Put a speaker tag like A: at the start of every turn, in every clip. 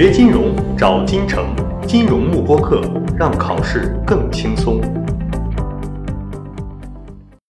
A: 学金融找金城，金融慕播课，让考试更轻松。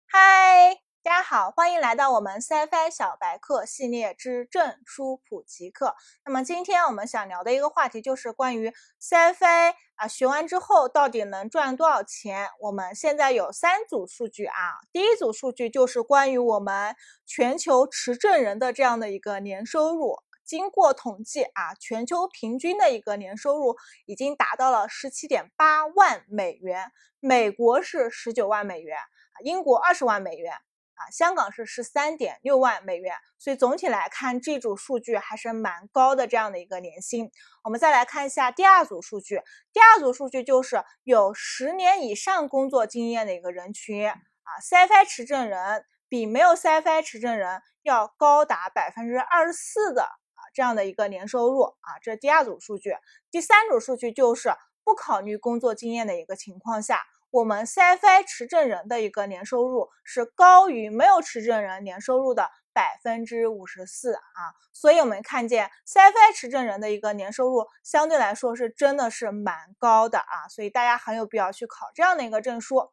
B: 嗨，大家好，欢迎来到我们 CFI 小白课系列之证书普及课。那么今天我们想聊的一个话题就是关于 CFI 啊，学完之后到底能赚多少钱？我们现在有三组数据啊，第一组数据就是关于我们全球持证人的这样的一个年收入。经过统计啊，全球平均的一个年收入已经达到了十七点八万美元，美国是十九万美元啊，英国二十万美元啊，香港是十三点六万美元。所以总体来看，这组数据还是蛮高的这样的一个年薪。我们再来看一下第二组数据，第二组数据就是有十年以上工作经验的一个人群啊，CFI 持证人比没有 CFI 持证人要高达百分之二十四的。这样的一个年收入啊，这是第二组数据。第三组数据就是不考虑工作经验的一个情况下，我们 CFI 持证人的一个年收入是高于没有持证人年收入的百分之五十四啊。所以我们看见 CFI 持证人的一个年收入相对来说是真的是蛮高的啊，所以大家很有必要去考这样的一个证书。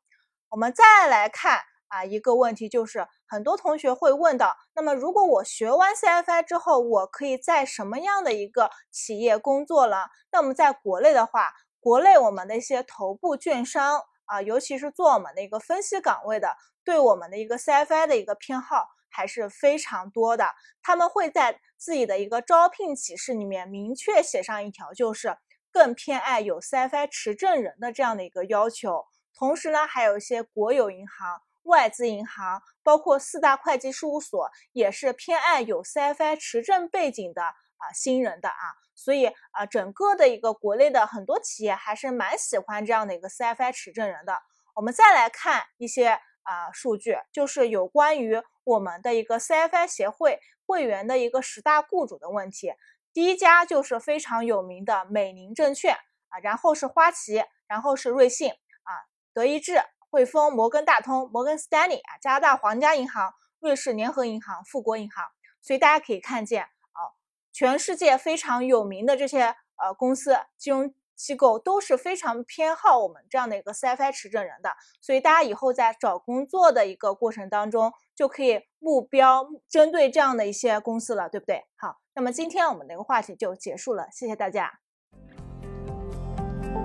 B: 我们再来看。啊，一个问题就是很多同学会问到，那么如果我学完 CFI 之后，我可以在什么样的一个企业工作了？那我们在国内的话，国内我们的一些头部券商啊，尤其是做我们的一个分析岗位的，对我们的一个 CFI 的一个偏好还是非常多的。他们会在自己的一个招聘启事里面明确写上一条，就是更偏爱有 CFI 持证人的这样的一个要求。同时呢，还有一些国有银行。外资银行包括四大会计事务所也是偏爱有 CFI 持证背景的啊新人的啊，所以啊整个的一个国内的很多企业还是蛮喜欢这样的一个 CFI 持证人的。我们再来看一些啊数据，就是有关于我们的一个 CFI 协会会员的一个十大雇主的问题。第一家就是非常有名的美林证券啊，然后是花旗，然后是瑞信啊，德意志。汇丰、摩根大通、摩根斯丹利啊，加拿大皇家银行、瑞士联合银行、富国银行，所以大家可以看见啊，全世界非常有名的这些呃公司、金融机构都是非常偏好我们这样的一个 CFI 持证人的，所以大家以后在找工作的一个过程当中，就可以目标针对这样的一些公司了，对不对？好，那么今天我们的一个话题就结束了，谢谢大家。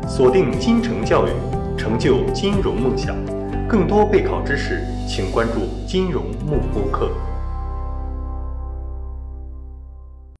A: 锁定金城教育。成就金融梦想，更多备考知识，请关注金融幕播课。